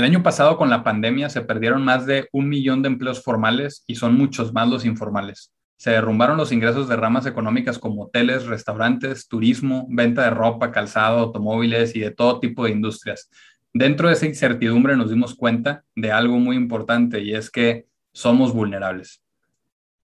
El año pasado con la pandemia se perdieron más de un millón de empleos formales y son muchos más los informales. Se derrumbaron los ingresos de ramas económicas como hoteles, restaurantes, turismo, venta de ropa, calzado, automóviles y de todo tipo de industrias. Dentro de esa incertidumbre nos dimos cuenta de algo muy importante y es que somos vulnerables.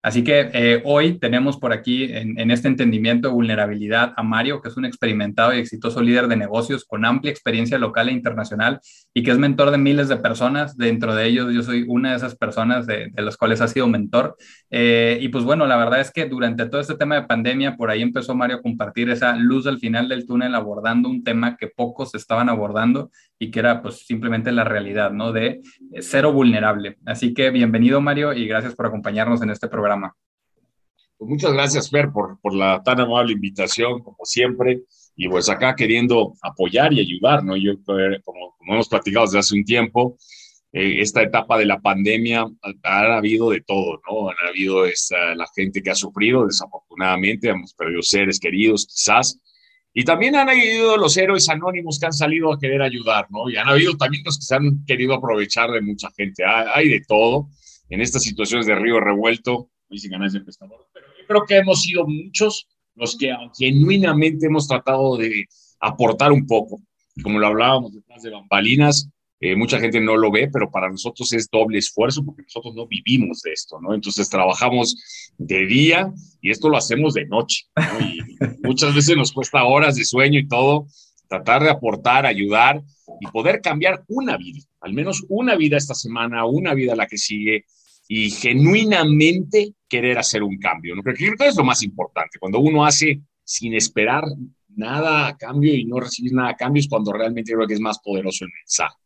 Así que eh, hoy tenemos por aquí en, este entendimiento de vulnerabilidad a Mario, que es un experimentado y exitoso líder de negocios con amplia experiencia local e internacional y que es mentor de miles de personas. Dentro de ellos yo soy una de esas personas de, las cuales ha sido mentor. Eh, y pues bueno, la verdad es que durante todo este tema de pandemia, por ahí empezó Mario a compartir esa luz al final del túnel abordando un tema que pocos estaban abordando y que era pues simplemente la realidad, ¿no? De eh, cero vulnerable. Así que bienvenido Mario y gracias por acompañarnos en este programa. Pues muchas gracias, Fer, por, por la tan amable invitación, como siempre. Y pues acá queriendo apoyar y ayudar, ¿no? Yo, eh, como, como hemos platicado desde hace un tiempo, eh, esta etapa de la pandemia ha, habido de todo, ¿no? Ha habido esa, la gente que ha sufrido, desafortunadamente, hemos perdido seres queridos, quizás. Y también han habido los héroes anónimos que han salido a querer ayudar, ¿no? Y han habido también los que se han querido aprovechar de mucha gente. Hay, de todo en estas situaciones de río revuelto dicen ganas de pescador, pero yo creo que hemos sido muchos los que genuinamente hemos tratado de aportar un poco. Como lo hablábamos detrás de bambalinas, eh, mucha gente no lo ve, pero para nosotros es doble esfuerzo porque nosotros no vivimos de esto, ¿no? Entonces trabajamos de día y esto lo hacemos de noche, ¿no? Y muchas veces nos cuesta horas de sueño y todo, tratar de aportar, ayudar y poder cambiar una vida, al menos una vida esta semana, una vida la que sigue, y genuinamente querer hacer un cambio. ¿no? Creo que es lo más importante. Cuando uno hace sin esperar nada a cambio y no recibir nada a cambio es cuando realmente creo que es más poderoso el mensaje.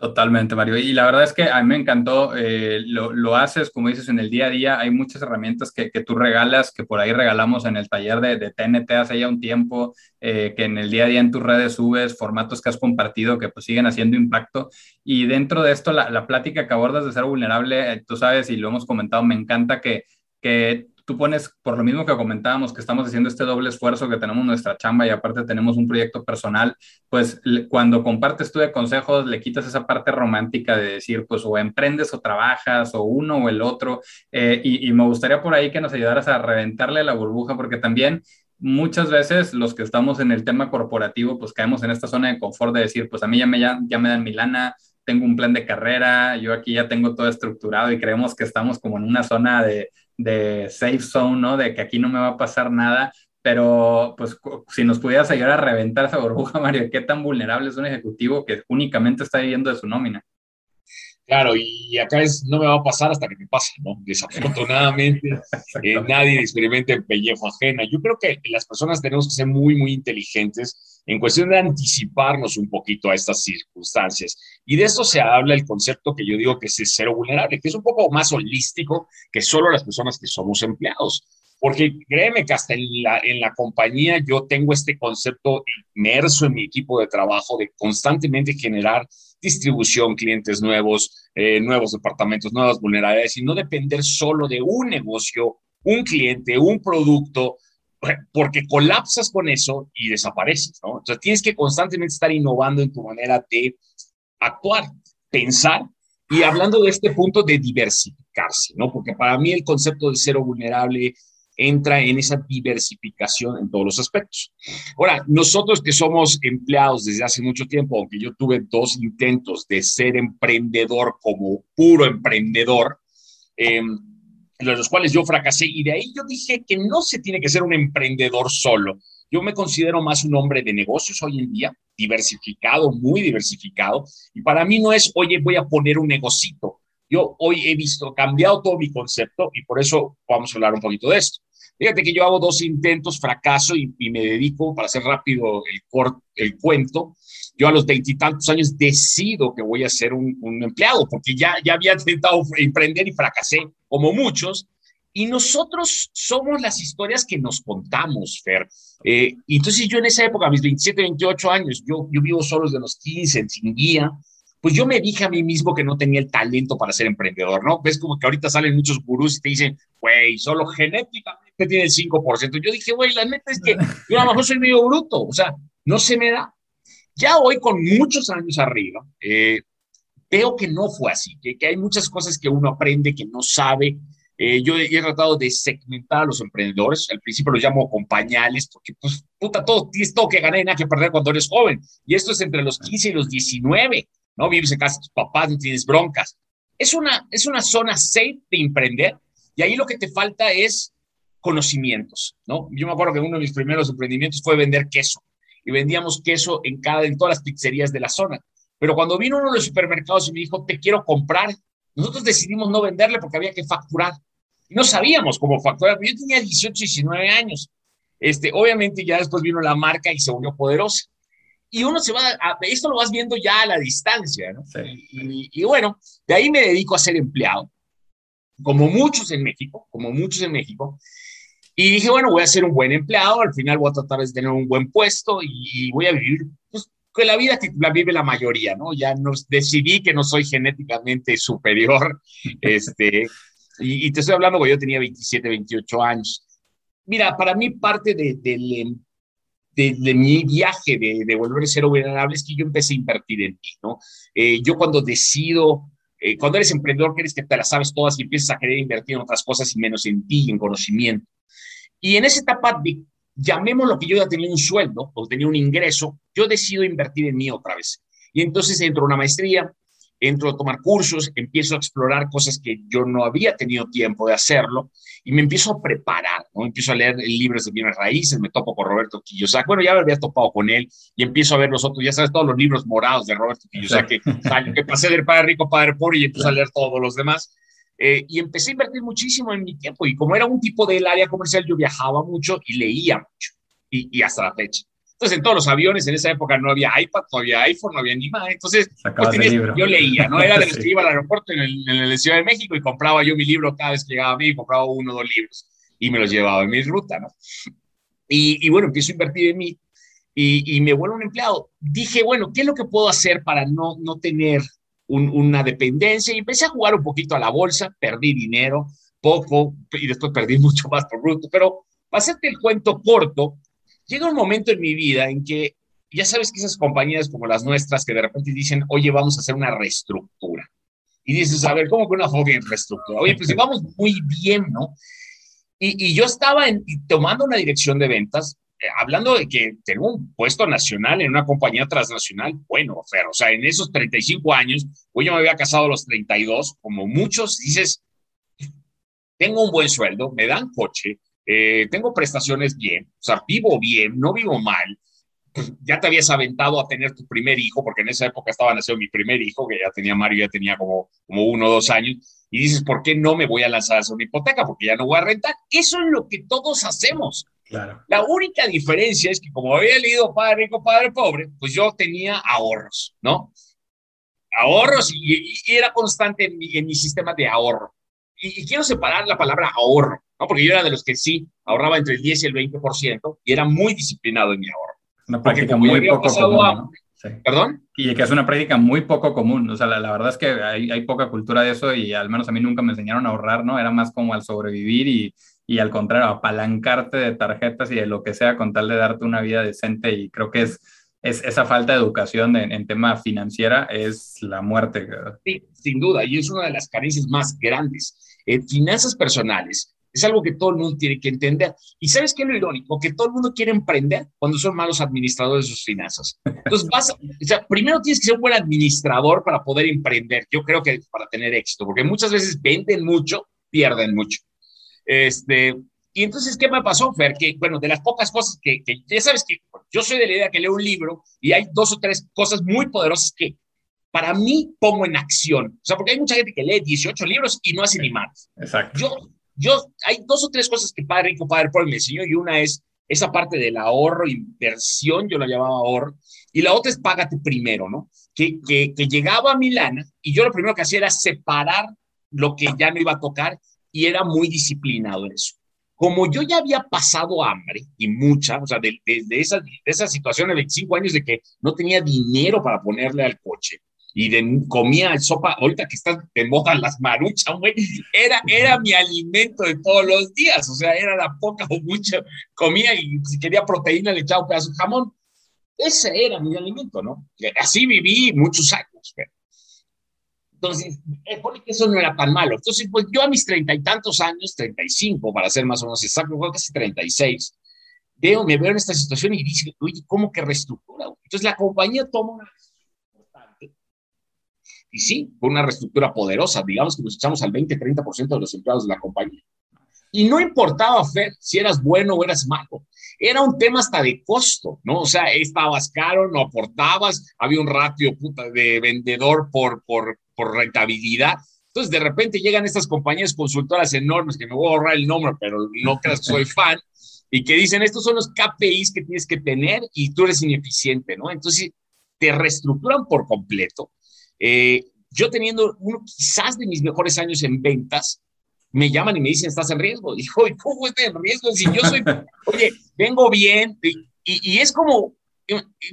Totalmente, Mario. Y la verdad es que a mí me encantó, eh, lo, lo, haces, como dices, en el día a día. Hay muchas herramientas que, que tú regalas, que por ahí regalamos en el taller de, de TNT hace ya un tiempo, eh, que en el día a día en tus redes subes, formatos que has compartido que pues siguen haciendo impacto. Y dentro de esto, la, la plática que abordas de ser vulnerable, eh, tú sabes, y lo hemos comentado, me encanta que, que tú pones, por lo mismo que comentábamos, que estamos haciendo este doble esfuerzo, que tenemos nuestra chamba y aparte tenemos un proyecto personal, pues cuando compartes tú de consejos, le quitas esa parte romántica de decir, pues o emprendes o trabajas, o uno o el otro. Eh, y, me gustaría por ahí que nos ayudaras a reventarle la burbuja, porque también muchas veces los que estamos en el tema corporativo, pues caemos en esta zona de confort de decir, pues a mí ya me, ya, ya me dan mi lana, tengo un plan de carrera, yo aquí ya tengo todo estructurado y creemos que estamos como en una zona de, de safe zone, ¿no? De que aquí no me va a pasar nada, pero pues si nos pudieras ayudar a reventar esa burbuja, Mario, ¿qué tan vulnerable es un ejecutivo que únicamente está viviendo de su nómina? Claro, y acá es, no me va a pasar hasta que me pase, ¿no? Desafortunadamente, eh, nadie experimenta en pellejo ajena. Yo creo que las personas tenemos que ser muy, muy inteligentes en cuestión de anticiparnos un poquito a estas circunstancias. Y de eso se habla el concepto que yo digo que es cero vulnerable, que es un poco más holístico que solo las personas que somos empleados. Porque créeme que hasta en la, en la compañía yo tengo este concepto inmerso en mi equipo de trabajo de constantemente generar distribución, clientes nuevos, eh, nuevos departamentos, nuevas vulnerabilidades y no depender solo de un negocio, un cliente, un producto, porque colapsas con eso y desapareces, ¿no? Entonces tienes que constantemente estar innovando en tu manera de actuar, pensar y hablando de este punto de diversificarse, ¿no? Porque para mí el concepto de cero vulnerable entra en esa diversificación en todos los aspectos. Ahora, nosotros que somos empleados desde hace mucho tiempo, aunque yo tuve dos intentos de ser emprendedor como puro emprendedor, eh, en los cuales yo fracasé y de ahí yo dije que no se tiene que ser un emprendedor solo. Yo me considero más un hombre de negocios hoy en día, diversificado, muy diversificado, y para mí no es, oye, voy a poner un negocito. Yo hoy he visto, cambiado todo mi concepto y por eso vamos a hablar un poquito de esto. Fíjate que yo hago dos intentos, fracaso y, me dedico, para hacer rápido el, el cuento, yo a los veintitantos años decido que voy a ser un, un, empleado, porque ya, ya había intentado emprender y fracasé, como muchos, y nosotros somos las historias que nos contamos, Fer. Eh, entonces yo en esa época, a mis 27, 28 años, yo, yo vivo solo desde los 15, sin guía, pues yo me dije a mí mismo que no tenía el talento para ser emprendedor, ¿no? Ves como que ahorita salen muchos gurús y te dicen, güey, solo genéticamente tiene el 5%. Yo dije, güey, la neta es que yo a lo mejor soy medio bruto, o sea, no se me da. Ya hoy con muchos años arriba, eh, veo que no fue así, que, hay muchas cosas que uno aprende que no sabe. Eh, yo he, tratado de segmentar a los emprendedores. Al principio los llamo compañales, porque, pues, puta, todo, tienes todo que ganar y nada que perder cuando eres joven. Y esto es entre los 15 y los 19, ¿no? Vives en casa tus papás, no tienes broncas. Es una, es una zona safe de emprender y ahí lo que te falta es conocimientos, ¿no? Yo me acuerdo que uno de mis primeros emprendimientos fue vender queso y vendíamos queso en, cada, en todas las pizzerías de la zona. Pero cuando vino uno de los supermercados y me dijo, te quiero comprar, nosotros decidimos no venderle porque había que facturar. Y no sabíamos cómo facturar. Yo tenía 18, 19 años. Este, obviamente ya después vino la marca y se volvió poderosa. Y uno se va, a, esto lo vas viendo ya a la distancia, ¿no? Y, y, bueno, de ahí me dedico a ser empleado, como muchos en México, como muchos en México. Y dije, bueno, voy a ser un buen empleado, al final voy a tratar de tener un buen puesto y, voy a vivir pues, con la vida que la vive la mayoría, ¿no? Ya nos decidí que no soy genéticamente superior, este, y, te estoy hablando cuando yo tenía 27, 28 años. Mira, para mí parte de, de, de, mi viaje de, volver a ser vulnerable es que yo empecé a invertir en mí, ¿no? Eh, yo cuando decido eh, cuando eres emprendedor, quieres que te las sabes todas y empiezas a querer invertir en otras cosas y menos en ti, en conocimiento. Y en esa etapa, llamemos lo que yo ya tenía un sueldo o tenía un ingreso, yo decido invertir en mí otra vez. Y entonces entro a una maestría, entro a tomar cursos, empiezo a explorar cosas que yo no había tenido tiempo de hacerlo y me empiezo a preparar, ¿no? Empiezo a leer libros de bienes raíces, me topo con Roberto Kiyosaki, bueno, ya me había topado con él y empiezo a ver los otros, ya sabes, todos los libros morados de Roberto Kiyosaki, que pasé del padre rico, padre pobre y empiezo a leer todos los demás. Eh, y empecé a invertir muchísimo en mi tiempo. Y como era un tipo del área comercial, yo viajaba mucho y leía mucho. Y, y, hasta la fecha. Entonces, en todos los aviones, en esa época no había iPad, no había iPhone, no había ni más. Entonces, pues, yo leía, ¿no? Era de los que iba al aeropuerto en, el, en, la Ciudad de México y compraba yo mi libro cada vez que llegaba a mí, compraba uno o dos libros y me los llevaba en mi ruta, ¿no? Y, y bueno, empiezo a invertir en mí y, y, me vuelvo un empleado. Dije, bueno, ¿qué es lo que puedo hacer para no, no tener una dependencia y empecé a jugar un poquito a la bolsa, perdí dinero, poco, y después perdí mucho más por bruto, pero para hacerte el cuento corto, llega un momento en mi vida en que ya sabes que esas compañías como las nuestras que de repente dicen, oye, vamos a hacer una reestructura. Y dices, a ver, ¿cómo que una joven reestructura? Oye, pues vamos muy bien, ¿no? Y, y yo estaba en, tomando una dirección de ventas eh, hablando de que tengo un puesto nacional en una compañía transnacional, bueno, Fer, o sea, en esos 35 años, pues yo me había casado a los 32, como muchos, dices, tengo un buen sueldo, me dan coche, eh, tengo prestaciones bien, o sea, vivo bien, no vivo mal, pues ya te habías aventado a tener tu primer hijo, porque en esa época estaba naciendo mi primer hijo, que ya tenía Mario, ya tenía como, como uno o dos años, y dices, ¿por qué no me voy a lanzar a hacer una hipoteca? Porque ya no voy a rentar. Eso es lo que todos hacemos. La única diferencia es que como había leído Padre Rico, Padre Pobre, pues yo tenía ahorros, ¿no? Ahorros y, era constante en mi, sistema de ahorro. Y, quiero separar la palabra ahorro, ¿no? Porque yo era de los que sí ahorraba entre el 10 y el 20% y era muy disciplinado en mi ahorro. Una práctica muy poco común, ¿Perdón? Y que es una práctica muy poco común. O sea, la, verdad es que hay, hay, poca cultura de eso y al menos a mí nunca me enseñaron a ahorrar, ¿no? Era más como al sobrevivir y, y al contrario, apalancarte de tarjetas y de lo que sea con tal de darte una vida decente. Y creo que es, es esa falta de educación en, tema financiera es la muerte. Sí, sin duda, y es una de las carencias más grandes. En finanzas personales es algo que todo el mundo tiene que entender. ¿Y sabes qué es lo irónico? Que todo el mundo quiere emprender cuando son malos administradores de sus finanzas. Entonces, vas, o sea, primero tienes que ser un buen administrador para poder emprender. Yo creo que para tener éxito, porque muchas veces venden mucho, pierden mucho. Este, y entonces, ¿qué me pasó, Fer? Que, bueno, de las pocas cosas que, ya sabes que yo soy de la idea que leo un libro y hay dos o tres cosas muy poderosas que para mí pongo en acción. O sea, porque hay mucha gente que lee 18 libros y no hace ni más. Exacto. Yo, yo, hay dos o tres cosas que Padre Rico, Padre Pobre me enseñó y una es esa parte del ahorro, inversión, yo la llamaba ahorro, y la otra es págate primero, ¿no? Que, que, llegaba a Milana y yo lo primero que hacía era separar lo que ya no iba a tocar y era muy disciplinado en eso. Como yo ya había pasado hambre y mucha, o sea, de, de, de, esa, de esa situación de 25 años de que no tenía dinero para ponerle al coche y de, comía sopa, ahorita que están de moda las maruchas, güey, era, era mi alimento de todos los días, o sea, era la poca o mucha, comía y si quería proteína le echaba un pedazo de jamón. Ese era mi alimento, ¿no? Así viví muchos años. Entonces, eh, que eso no era tan malo. Entonces, pues yo a mis treinta y tantos años, treinta y cinco, para ser más o menos exacto, casi treinta y seis, veo, me veo en esta situación y digo, oye, ¿cómo que reestructura? Entonces la compañía toma una. Y sí, fue una reestructura poderosa. Digamos que nos echamos al 20-30% de los empleados de la compañía. Y no importaba, Fer, si eras bueno o eras malo. Era un tema hasta de costo, ¿no? O sea, estabas caro, no aportabas, había un ratio puta, de vendedor por, por, por rentabilidad. Entonces, de repente llegan estas compañías consultoras enormes, que me voy a ahorrar el nombre, pero no creas que soy fan, y que dicen, estos son los KPIs que tienes que tener y tú eres ineficiente, ¿no? Entonces, te reestructuran por completo. Eh, yo teniendo uno quizás de mis mejores años en ventas, me llaman y me dicen, estás en riesgo. Dijo, ¿cómo estás en riesgo? Si yo soy, oye, vengo bien. Y, y, es como,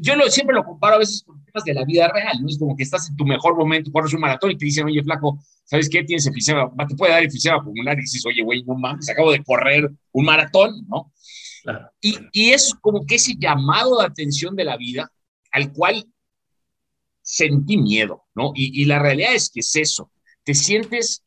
yo lo, siempre lo comparo a veces con temas de la vida real, ¿no? Es como que estás en tu mejor momento, corres un maratón y te dicen, oye, flaco, ¿sabes qué? Tienes efisema, te puede dar efisema pulmonar y dices, oye, güey, no mames, acabo de correr un maratón, ¿no? Y, y es como que ese llamado de atención de la vida al cual sentí miedo, ¿no? Y, y la realidad es que es eso, te sientes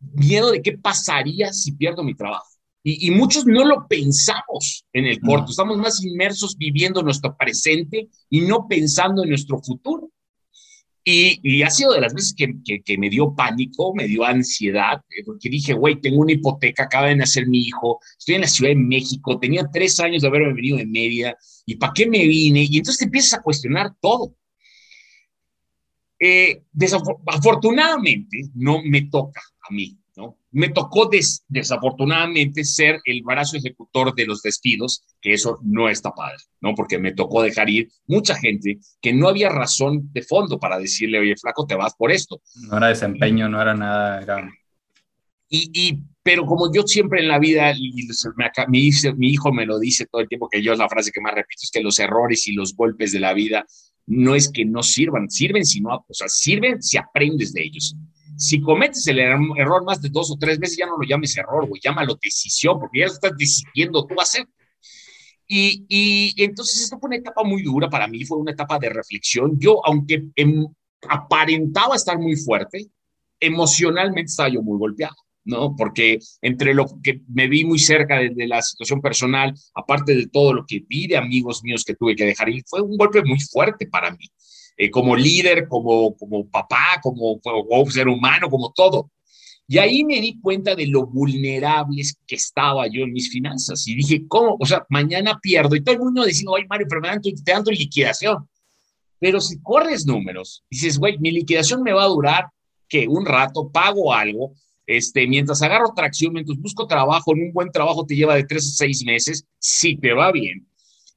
miedo de qué pasaría si pierdo mi trabajo. Y, muchos no lo pensamos en el corto, estamos más inmersos viviendo nuestro presente y no pensando en nuestro futuro. Y, ha sido de las veces que, que, me dio pánico, me dio ansiedad, eh, porque dije, güey, tengo una hipoteca, acaba de nacer mi hijo, estoy en la Ciudad de México, tenía tres años de haberme venido de media, ¿y para qué me vine? Y entonces te empiezas a cuestionar todo. Eh, desafortunadamente, no me toca a mí me tocó desafortunadamente ser el brazo ejecutor de los despidos, que eso no está padre, ¿no? Porque me tocó dejar ir mucha gente que no había razón de fondo para decirle, oye, flaco, te vas por esto. No era desempeño, no era nada. Era... Y, y, pero como yo siempre en la vida, y mi, mi hijo me lo dice todo el tiempo, que yo es la frase que más repito, es que los errores y los golpes de la vida no es que no sirvan, sirven si no, o sea, sirven si aprendes de ellos. Si cometes el error más de dos o tres veces, ya no lo llames error, güey, llámalo decisión, porque ya estás decidiendo tú hacer. Y, y, entonces esto fue una etapa muy dura para mí, fue una etapa de reflexión. Yo, aunque em, aparentaba estar muy fuerte, emocionalmente estaba yo muy golpeado, ¿no? Porque entre lo que me vi muy cerca de, de, la situación personal, aparte de todo lo que vi de amigos míos que tuve que dejar ir, fue un golpe muy fuerte para mí. Eh, como líder, como, como papá, como, como, ser humano, como todo. Y ahí me di cuenta de lo vulnerables que estaba yo en mis finanzas. Y dije, ¿cómo? O sea, mañana pierdo. Y todo el mundo diciendo, ay, Mario, pero me dan te dan tu liquidación. Pero si corres números, dices, güey, mi liquidación me va a durar, que Un rato, pago algo, este, mientras agarro tracción, mientras busco trabajo, en un buen trabajo te lleva de tres a seis meses, si te va bien.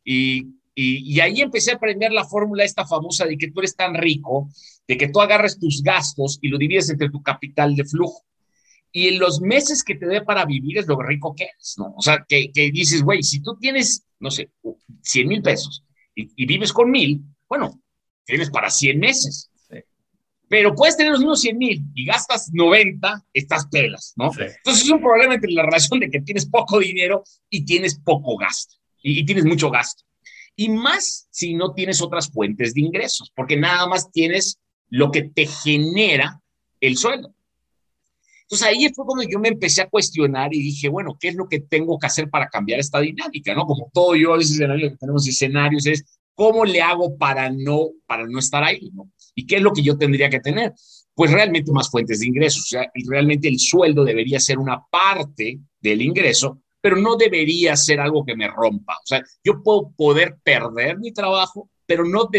Y y, ahí empecé a aprender la fórmula esta famosa de que tú eres tan rico, de que tú agarres tus gastos y lo divides entre tu capital de flujo. Y en los meses que te dé para vivir es lo rico que eres, ¿no? O sea, que, que dices, güey, si tú tienes, no sé, 100 mil pesos y, vives con mil, bueno, tienes para 100 meses. Pero puedes tener los mismos 100 mil y gastas 90, estás pelas, ¿no? Entonces es un problema entre la relación de que tienes poco dinero y tienes poco gasto, y tienes mucho gasto y más si no tienes otras fuentes de ingresos, porque nada más tienes lo que te genera el sueldo. Entonces ahí fue cuando yo me empecé a cuestionar y dije, bueno, ¿qué es lo que tengo que hacer para cambiar esta dinámica? ¿no? Como todo yo a veces tenemos escenarios es, ¿cómo le hago para no, para no estar ahí? ¿no? ¿Y qué es lo que yo tendría que tener? Pues realmente más fuentes de ingresos. O sea, y realmente el sueldo debería ser una parte del ingreso pero no debería ser algo que me rompa. O sea, yo puedo poder perder mi trabajo, pero no,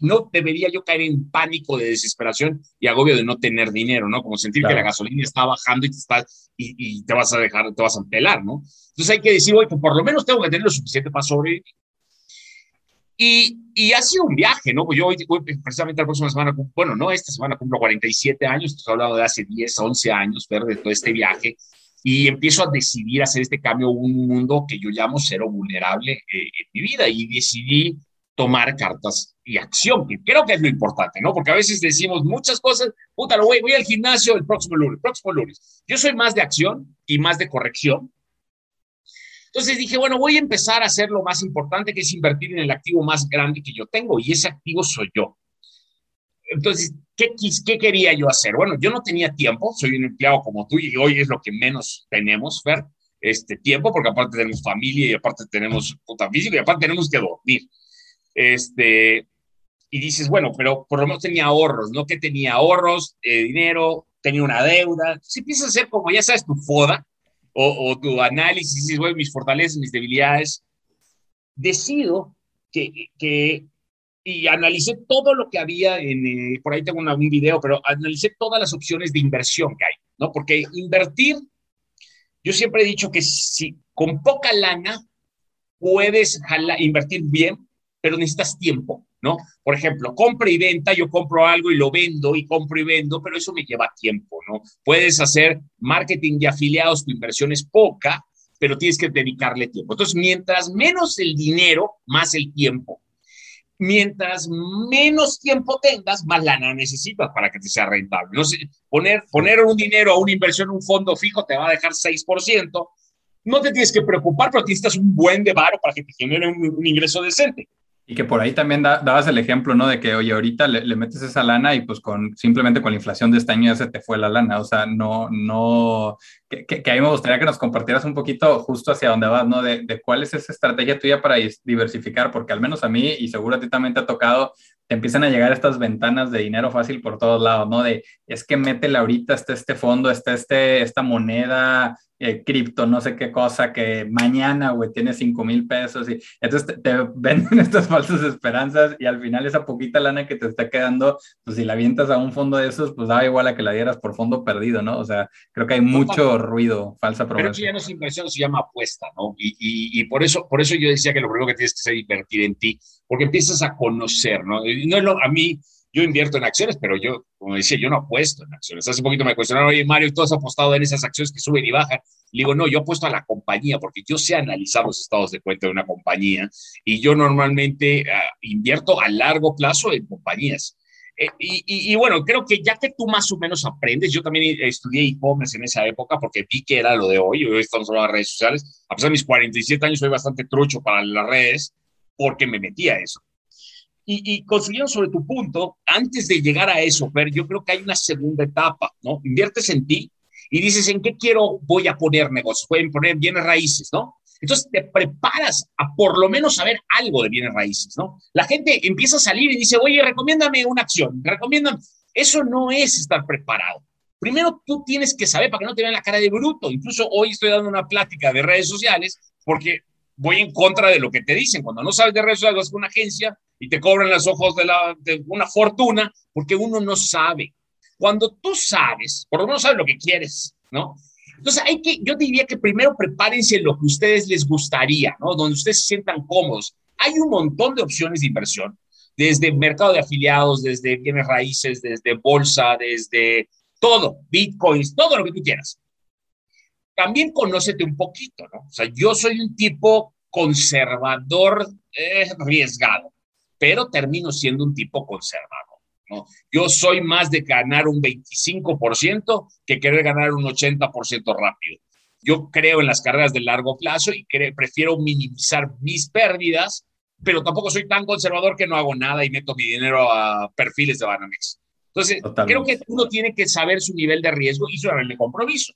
no debería yo caer en pánico de desesperación y agobio de no tener dinero, ¿no? Como sentir que la gasolina está bajando y te, está, y, te vas a dejar, te vas a pelar, ¿no? Entonces hay que decir, oye, pues por lo menos tengo que tener lo suficiente para sobrevivir. Y, y, ha sido un viaje, ¿no? Pues yo precisamente la próxima semana, bueno, no, esta semana cumplo 47 años, estoy hablando de hace 10, 11 años, ver de todo este viaje, y empiezo a decidir hacer este cambio a un mundo que yo llamo cero vulnerable eh, en mi vida y decidí tomar cartas y acción, que creo que es lo importante, ¿no? Porque a veces decimos muchas cosas, puta, lo voy, voy al gimnasio el próximo lunes, próximo lunes. Yo soy más de acción y más de corrección. Entonces dije, bueno, voy a empezar a hacer lo más importante, que es invertir en el activo más grande que yo tengo, y ese activo soy yo. entonces, ¿qué, ¿qué quería yo hacer? Bueno, yo no tenía tiempo, soy un empleado como tú y hoy es lo que menos tenemos, Fer, este tiempo, porque aparte tenemos familia y aparte tenemos puta física y aparte tenemos que dormir. Este, y dices, bueno, pero por lo menos tenía ahorros, ¿no? Que tenía ahorros, eh, dinero, tenía una deuda. Si empiezas a hacer como, ya sabes, tu foda o, tu análisis, dices, bueno, mis fortalezas, mis debilidades, decido que, que y analicé todo lo que había en, eh, por ahí tengo un video, pero analicé todas las opciones de inversión que hay, ¿no? Porque invertir, yo siempre he dicho que si con poca lana puedes invertir bien, pero necesitas tiempo, ¿no? Por ejemplo, compra y venta, yo compro algo y lo vendo y compro y vendo, pero eso me lleva tiempo, ¿no? Puedes hacer marketing de afiliados, tu inversión es poca, pero tienes que dedicarle tiempo. Entonces, mientras menos el dinero, más el tiempo mientras menos tiempo tengas, más lana necesitas para que te sea rentable. No sé, poner, poner un dinero a una inversión en un fondo fijo te va a dejar 6%. No te tienes que preocupar, pero necesitas un buen de para que te genere un ingreso decente. Y que por ahí también dabas el ejemplo, ¿no? De que, oye, ahorita le, metes esa lana y pues con simplemente con la inflación de este año ya se te fue la lana. O sea, no, no, que, que, a mí me gustaría que nos compartieras un poquito justo hacia dónde vas, ¿no? De, de, cuál es esa estrategia tuya para diversificar, porque al menos a mí y seguro a ti también te ha tocado, te empiezan a llegar estas ventanas de dinero fácil por todos lados, ¿no? De, es que métele ahorita, está este fondo, está este, esta moneda, eh, cripto, no sé qué cosa, que mañana, güey, tiene 5 mil pesos. Y entonces te, venden estas falsas esperanzas y al final esa poquita lana que te está quedando, pues si la avientas a un fondo de esos, pues da igual a que la dieras por fondo perdido, ¿no? O sea, creo que hay mucho ruido, falsa promesa. Pero eso ya no es inversión, se llama apuesta, ¿no? Y, y, y, por, eso, por eso yo decía que lo primero que tienes que hacer es invertir en ti, porque empiezas a conocer, ¿no? Y no es lo, a mí, yo invierto en acciones, pero yo, como decía, yo no apuesto en acciones. Hace poquito me cuestionaron, oye, Mario, ¿tú has apostado en esas acciones que suben y bajan? Le digo, no, yo apuesto a la compañía, porque yo sé analizar los estados de cuenta de una compañía y yo normalmente ah, invierto a largo plazo en compañías. Eh, y, y, bueno, creo que ya que tú más o menos aprendes, yo también estudié e-commerce en esa época porque vi que era lo de hoy, hoy estamos hablando de redes sociales, a pesar de mis 47 años soy bastante trucho para las redes porque me metí a eso. Y, y construyendo sobre tu punto, antes de llegar a eso, Fer, yo creo que hay una segunda etapa, ¿no? Inviertes en ti y dices, ¿en qué quiero, voy a poner negocios? Pueden poner bienes raíces, ¿no? Entonces te preparas a por lo menos saber algo de bienes raíces, ¿no? La gente empieza a salir y dice, oye, recomiéndame una acción, recomiéndame. Eso no es estar preparado. Primero tú tienes que saber para que no te vean la cara de bruto. Incluso hoy estoy dando una plática de redes sociales porque voy en contra de lo que te dicen. Cuando no sabes de redes sociales, vas con una agencia y te cobran los ojos de, la, de una fortuna porque uno no sabe. Cuando tú sabes, por lo menos sabes lo que quieres, ¿no? Entonces hay que, yo diría que primero prepárense lo que ustedes les gustaría, ¿no? Donde ustedes se sientan cómodos. Hay un montón de opciones de inversión, desde mercado de afiliados, desde bienes raíces, desde bolsa, desde todo, bitcoins, todo lo que tú quieras también conócete un poquito, ¿no? O sea, yo soy un tipo conservador eh, arriesgado, pero termino siendo un tipo conservador, ¿no? Yo soy más de ganar un 25% que querer ganar un 80% rápido. Yo creo en las carreras de largo plazo y prefiero minimizar mis pérdidas, pero tampoco soy tan conservador que no hago nada y meto mi dinero a perfiles de Banamex. Entonces, creo que uno tiene que saber su nivel de riesgo y su nivel de compromiso.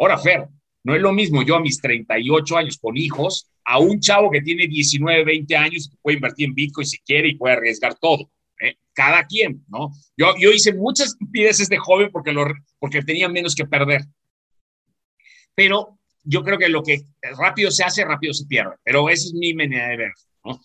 Ahora, Fer, no es lo mismo yo a mis 38 años con hijos a un chavo que tiene 19, 20 años que puede invertir en Bitcoin si quiere y puede arriesgar todo. ¿eh? Cada quien, ¿no? Yo, yo hice muchas estupideces de joven porque, lo, porque tenía menos que perder. Pero yo creo que lo que rápido se hace, rápido se pierde. Pero esa es mi manera de ver, ¿no?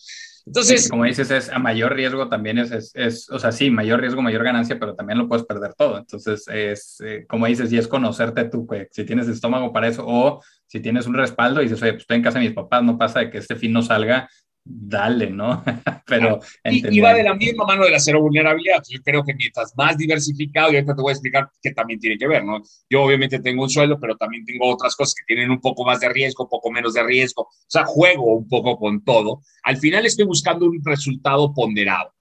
Entonces, como dices, es a mayor riesgo también es, es, o sea, sí, mayor riesgo, mayor ganancia, pero también lo puedes perder todo. Entonces, es, eh, como dices, y es conocerte tú, que si tienes estómago para eso, o si tienes un respaldo y dices, oye, pues estoy en casa de mis papás, no pasa de que este fin no salga, dale, ¿no? Pero y, va de la misma mano de la cero vulnerabilidad. Yo creo que mientras más diversificado, y ahorita te voy a explicar qué también tiene que ver, ¿no? Yo obviamente tengo un sueldo, pero también tengo otras cosas que tienen un poco más de riesgo, un poco menos de riesgo. O sea, juego un poco con todo. Al final estoy buscando un resultado ponderado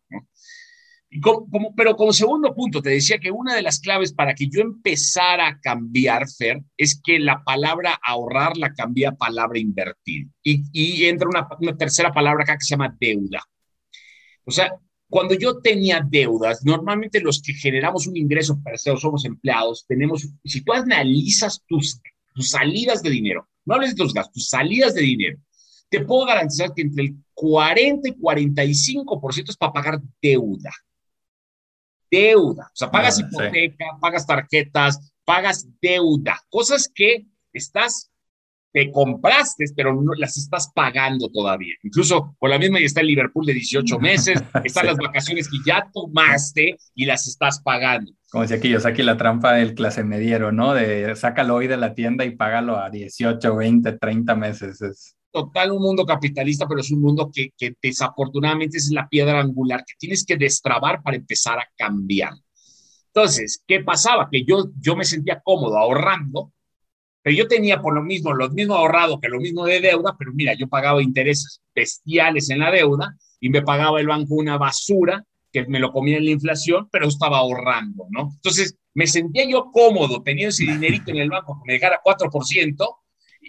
como, pero como segundo punto, te decía que una de las claves para que yo empezara a cambiar, Fer, es que la palabra ahorrar la cambia a palabra invertir. Y, y entra una, una, tercera palabra acá que se llama deuda. O sea, Cuando yo tenía deudas, normalmente los que generamos un ingreso para ser somos empleados, tenemos, si tú analizas tus, tus salidas de dinero, no hables de tus gastos, tus salidas de dinero, te puedo garantizar que entre el 40 y 45% es para pagar deuda. Deuda. O sea, pagas ah, hipoteca, pagas tarjetas, pagas deuda. Cosas que estás te compraste, pero no las estás pagando todavía. Incluso con la misma y está el Liverpool de 18 meses, están las vacaciones que ya tomaste y las estás pagando. Como decía aquí, yo saqué la trampa del clase mediero, ¿no? De sácalo hoy de la tienda y págalo a 18, 20, 30 meses. Es... Total un mundo capitalista, pero es un mundo que, desafortunadamente es la piedra angular que tienes que destrabar para empezar a cambiar. Entonces, ¿qué pasaba? Que yo, yo me sentía cómodo ahorrando, pero yo tenía por lo mismo, lo mismo ahorrado que lo mismo de deuda, pero mira, yo pagaba intereses bestiales en la deuda y me pagaba el banco una basura que me lo comía en la inflación, pero estaba ahorrando, ¿no? Entonces, me sentía yo cómodo teniendo ese dinerito en el banco que me dejara 4%,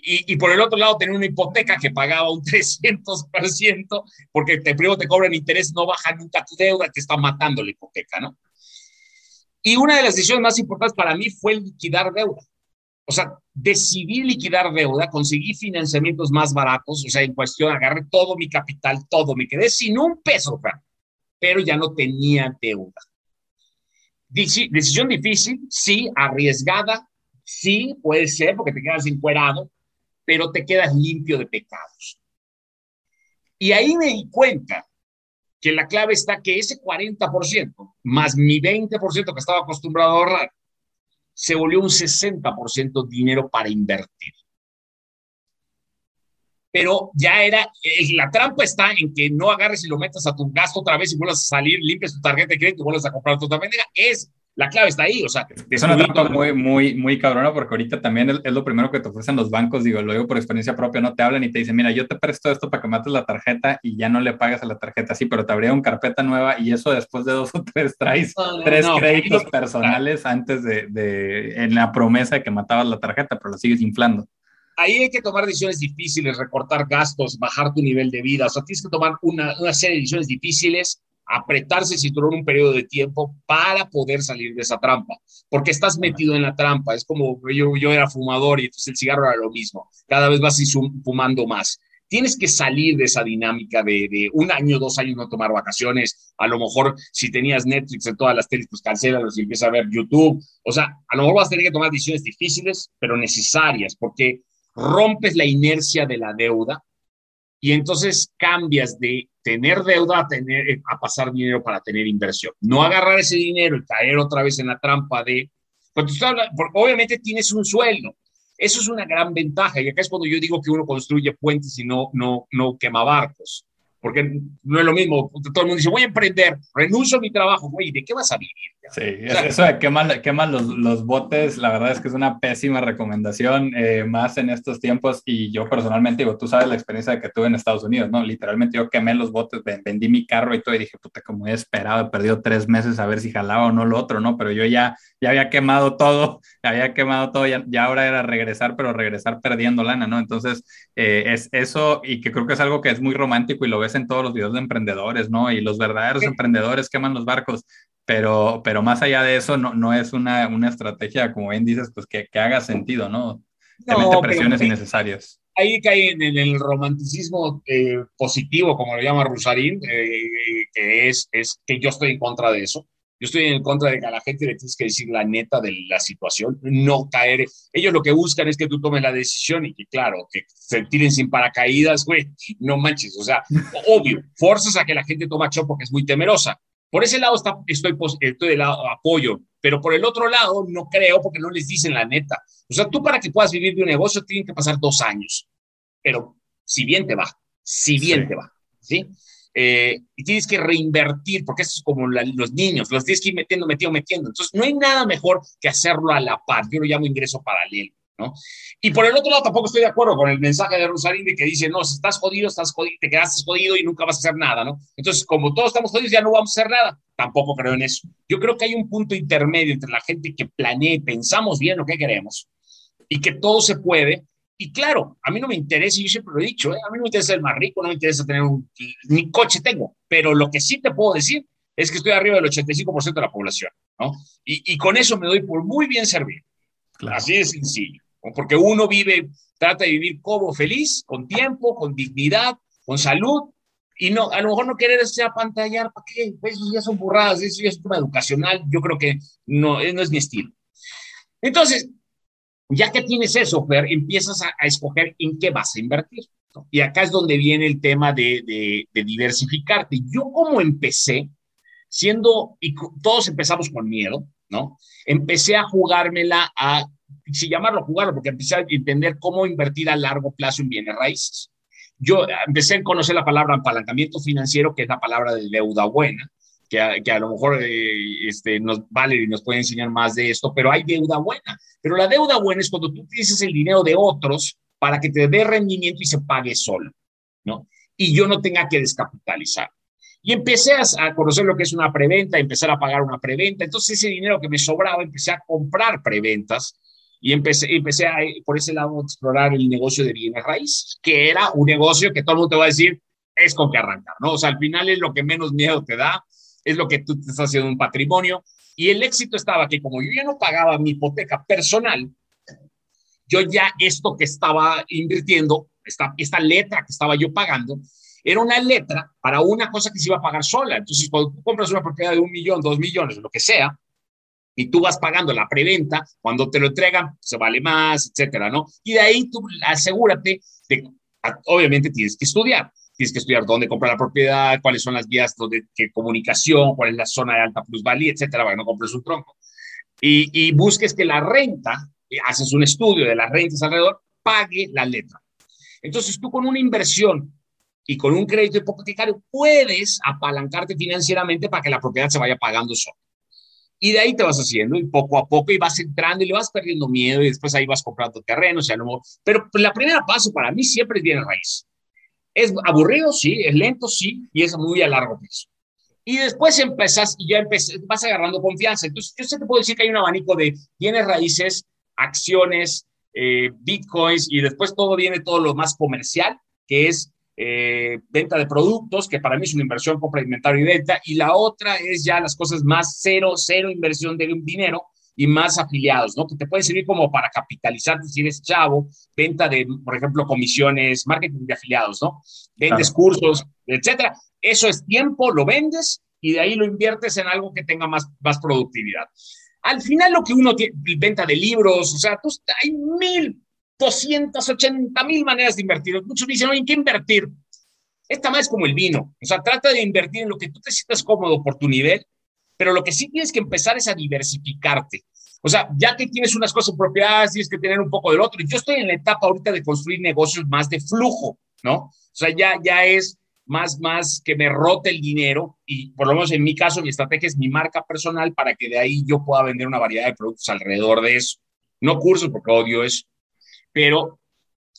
y, y, por el otro lado tenía una hipoteca que pagaba un 300%, porque te, primero te cobran interés, no baja nunca tu deuda, te está matando la hipoteca, ¿no? Y una de las decisiones más importantes para mí fue liquidar deuda. O sea, decidí liquidar deuda, conseguí financiamientos más baratos, o sea, en cuestión, agarré todo mi capital, todo, me quedé sin un peso, pero ya no tenía deuda. Decisión difícil, sí, arriesgada, sí, puede ser, porque te quedas encuerado, pero te quedas limpio de pecados. Y ahí me di cuenta que la clave está que ese 40% más mi 20% que estaba acostumbrado a ahorrar, se volvió un 60% dinero para invertir. Pero ya era, eh, la trampa está en que no agarres y lo metas a tu gasto otra vez y vuelvas a salir, limpias tu tarjeta de crédito y vuelvas a comprar tu tarjeta. Es la clave está ahí, o sea. Es una trampa muy, muy, muy cabrona porque ahorita también es, lo primero que te ofrecen los bancos, digo, lo digo por experiencia propia, no te hablan y te dicen, mira, yo te presto esto para que mates la tarjeta y ya no le pagas a la tarjeta, sí, pero te abría una carpeta nueva y eso después de dos o tres traes tres créditos personales antes de, de, en la promesa de que matabas la tarjeta, pero lo sigues inflando ahí hay que tomar decisiones difíciles, recortar gastos, bajar tu nivel de vida. O sea, tienes que tomar una, una serie de decisiones difíciles apretarse el cinturón un periodo de tiempo para poder salir de esa trampa, porque estás metido en la trampa. Es como yo, yo era fumador y entonces el cigarro era lo mismo. Cada vez vas fumando más. Tienes que salir de esa dinámica de, de, un año, dos años no tomar vacaciones. A lo mejor si tenías Netflix en todas las teles, pues cancélalos y empieza a ver YouTube. O sea, a lo mejor vas a tener que tomar decisiones difíciles, pero necesarias, porque rompes la inercia de la deuda y entonces cambias de tener deuda a, tener, eh, pasar dinero para tener inversión. No agarrar ese dinero y caer otra vez en la trampa de... Obviamente tienes un sueldo. Eso es una gran ventaja. Y acá es cuando yo digo que uno construye puentes y no, no, no quema barcos porque no es lo mismo. Todo el mundo dice, voy a emprender, renuncio a mi trabajo, güey, ¿de qué vas a vivir? Sí, eso de quemar, quemar los, los, botes, la verdad es que es una pésima recomendación, eh, más en estos tiempos. Y yo personalmente, digo, tú sabes la experiencia que tuve en Estados Unidos, ¿no? Literalmente yo quemé los botes, vendí mi carro y todo, y dije, puta, como he esperado, he perdido tres meses a ver si jalaba o no lo otro, ¿no? Pero yo ya, ya había quemado todo, había quemado todo, ya, ya ahora era regresar, pero regresar perdiendo lana, ¿no? Entonces, eh, es eso, y que creo que es algo que es muy romántico y lo ves en todos los videos de emprendedores, ¿no? Y los verdaderos emprendedores queman los barcos, pero, pero más allá de eso, no, no es una, una estrategia, como bien dices, pues que, que haga sentido, ¿no? Mete presiones innecesarias. Ahí cae en, el romanticismo eh, positivo, como lo llama Rusarín, eh, que es, es que yo estoy en contra de eso. Yo estoy en contra de que a la gente le tienes que decir la neta de la situación, no caer. Ellos lo que buscan es que tú tomes la decisión y que, claro, que se tiren sin paracaídas, güey, no manches. O sea, obvio, forzas a que la gente tome acción porque es muy temerosa. Por ese lado está, estoy, estoy del lado apoyo, pero por el otro lado no creo porque no les dicen la neta. O sea, tú para que puedas vivir de un negocio tienen que pasar dos años, pero si bien te va, si bien te va, ¿sí? Eh, y tienes que reinvertir, porque eso es como los niños, los tienes que ir metiendo, metiendo, metiendo. Entonces, no hay nada mejor que hacerlo a la par. Yo lo llamo ingreso paralelo, ¿no? Y por el otro lado, tampoco estoy de acuerdo con el mensaje de Rosalín de que dice, no, si estás jodido, estás jodido, te quedaste jodido y nunca vas a hacer nada, ¿no? Entonces, como todos estamos jodidos, ya no vamos a hacer nada. Tampoco creo en eso. Yo creo que hay un punto intermedio entre la gente que planea y pensamos bien lo que queremos y que todo se puede Y claro, a mí no me interesa, y yo siempre lo he dicho, ¿eh? a mí no me interesa ser más rico, no me interesa tener un, ni coche tengo, pero lo que sí te puedo decir es que estoy arriba del 85% de la población, ¿no? Y, y, con eso me doy por muy bien servido. Claro. Así de sencillo, ¿no? porque uno vive, trata de vivir como feliz, con tiempo, con dignidad, con salud, y no, a lo mejor no querer ese apantallar, ¿para qué? Pues eso ya son burradas, eso ya es un tema educacional, yo creo que no, no es mi estilo. Entonces, ya que tienes eso, Fer, empiezas a, escoger en qué vas a invertir. Y acá es donde viene el tema de diversificarte. Yo como empecé, siendo, y todos empezamos con miedo, ¿no? Empecé a jugármela a, si llamarlo jugarlo, porque empecé a entender cómo invertir a largo plazo en bienes raíces. Yo empecé a conocer la palabra apalancamiento financiero, que es la palabra de deuda buena, que a, lo mejor eh, este, nos, Valerie nos puede enseñar más de esto, pero hay deuda buena. Pero la deuda buena es cuando tú utilices el dinero de otros para que te dé rendimiento y se pague solo, ¿no? Y yo no tenga que descapitalizar. Y empecé a, conocer lo que es una preventa, empezar a pagar una preventa. Entonces ese dinero que me sobraba, empecé a comprar preventas y empecé, empecé a, por ese lado a explorar el negocio de bienes raíces, que era un negocio que todo el mundo te va a decir, es con que arrancar, ¿no? O sea, al final es lo que menos miedo te da, es lo que tú te estás haciendo un patrimonio. Y el éxito estaba que como yo ya no pagaba mi hipoteca personal, yo ya esto que estaba invirtiendo, esta, esta letra que estaba yo pagando, era una letra para una cosa que se iba a pagar sola. Entonces, cuando compras una propiedad de un millón, dos millones, lo que sea, y tú vas pagando la preventa, cuando te lo entregan, se vale más, etcétera, ¿no? Y de ahí tú asegúrate de, obviamente tienes que estudiar, tienes que estudiar dónde comprar la propiedad, cuáles son las vías de, comunicación, cuál es la zona de alta plusvalía, etcétera, para que no compres un tronco. Y, y busques que la renta, haces un estudio de las rentas alrededor, pague la letra. Entonces tú con una inversión y con un crédito hipotecario puedes apalancarte financieramente para que la propiedad se vaya pagando sola. Y de ahí te vas haciendo y poco a poco y vas entrando y le vas perdiendo miedo y después ahí vas comprando terrenos. Y no, pero la primera paso para mí siempre es bien raíz. Es aburrido, sí, es lento, sí, y es muy a largo plazo. Y después empezás y ya empezás, vas agarrando confianza. Entonces, yo sé te puedo decir que hay un abanico de bienes raíces, acciones, eh, bitcoins y después todo viene todo lo más comercial, que es eh, venta de productos, que para mí es una inversión, compra inventario y venta, y la otra es ya las cosas más cero, cero inversión de dinero y más afiliados, ¿no? Que te puede servir como para capitalizarte si eres chavo, venta de, por ejemplo, comisiones, marketing de afiliados, ¿no? Vendes claro. cursos, etcétera. Eso es tiempo, lo vendes y de ahí lo inviertes en algo que tenga más, más productividad. Al final lo que uno tiene, venta de libros, o sea, pues, hay mil 280 mil maneras de invertir. Muchos dicen, oye, ¿en qué invertir? Esta más es como el vino. O sea, trata de invertir en lo que tú te sientas cómodo por tu nivel, pero lo que sí tienes que empezar es a diversificarte. O sea, ya que tienes unas cosas propiedades, tienes que tener un poco del otro. Yo estoy en la etapa ahorita de construir negocios más de flujo, ¿no? O sea, ya, ya es más, más que me rote el dinero y por lo menos en mi caso mi estrategia es mi marca personal para que de ahí yo pueda vender una variedad de productos alrededor de eso. No cursos porque odio eso pero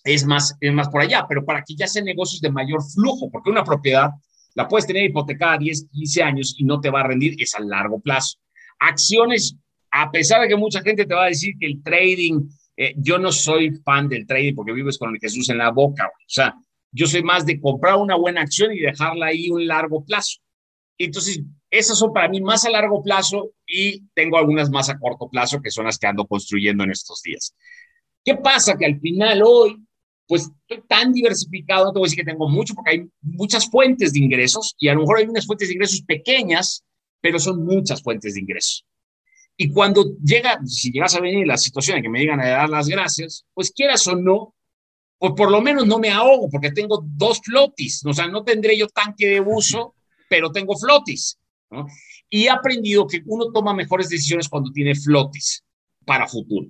es más, es más por allá, pero para que ya sean negocios de mayor flujo, porque una propiedad la puedes tener hipotecada 10, 15 años y no te va a rendir, es a largo plazo. Acciones, a pesar de que mucha gente te va a decir que el trading, eh, yo no soy fan del trading porque vives con el Jesús en la boca, o sea, yo soy más de comprar una buena acción y dejarla ahí un largo plazo. Entonces, esas son para mí más a largo plazo y tengo algunas más a corto plazo que son las que ando construyendo en estos días. ¿Qué pasa? Que al final hoy, pues estoy tan diversificado, no te voy a decir que tengo mucho, porque hay muchas fuentes de ingresos y a lo mejor hay unas fuentes de ingresos pequeñas, pero son muchas fuentes de ingresos. Y cuando llega, si llegas a venir la situación en que me digan a dar las gracias, pues quieras o no, pues por lo menos no me ahogo porque tengo dos flotis, o sea, no tendré yo tanque de buzo, pero tengo flotis. Y he aprendido que uno toma mejores decisiones cuando tiene flotis para futuro.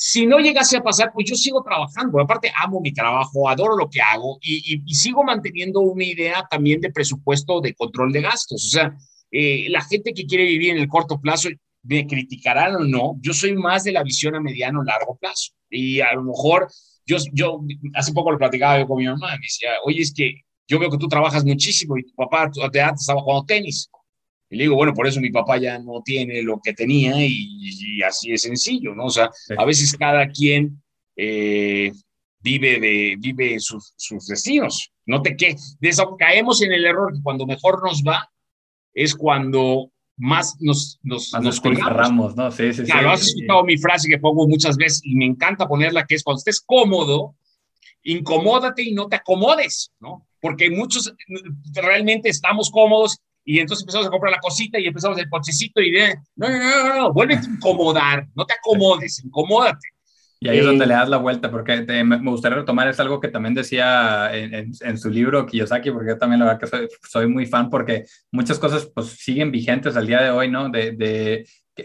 Si no llegase a pasar, pues yo sigo trabajando. Aparte, amo mi trabajo, adoro lo que hago y, y, y sigo manteniendo una idea también de presupuesto de control de gastos. O sea, eh, la gente que quiere vivir en el corto plazo, me criticarán o no, yo soy más de la visión a mediano largo plazo. Y a lo mejor, yo, yo hace poco lo platicaba yo con mi mamá, me decía, oye, es que yo veo que tú trabajas muchísimo y tu papá te antes estaba jugando tenis. Y le digo, bueno, por eso mi papá ya no tiene lo que tenía y, y así es sencillo, ¿no? O sea, sí. a veces cada quien eh, vive, de, vive sus, sus destinos. No te que de eso caemos en el error que cuando mejor nos va es cuando más nos, nos, nos, nos ¿no? Sí, sí, claro, has escuchado mi frase que pongo muchas veces y me encanta ponerla, que es cuando estés cómodo, incomódate y no te acomodes, ¿no? Porque muchos realmente estamos cómodos y entonces empezamos a comprar la cosita y empezamos el cochecito y de, no, no, no, no, vuelve a incomodar, no te acomodes, incomódate. Y ahí es donde le das la vuelta, porque me gustaría retomar, es algo que también decía en, en, su libro Kiyosaki, porque yo también la verdad que soy, soy, muy fan, porque muchas cosas pues siguen vigentes al día de hoy, ¿no? De, de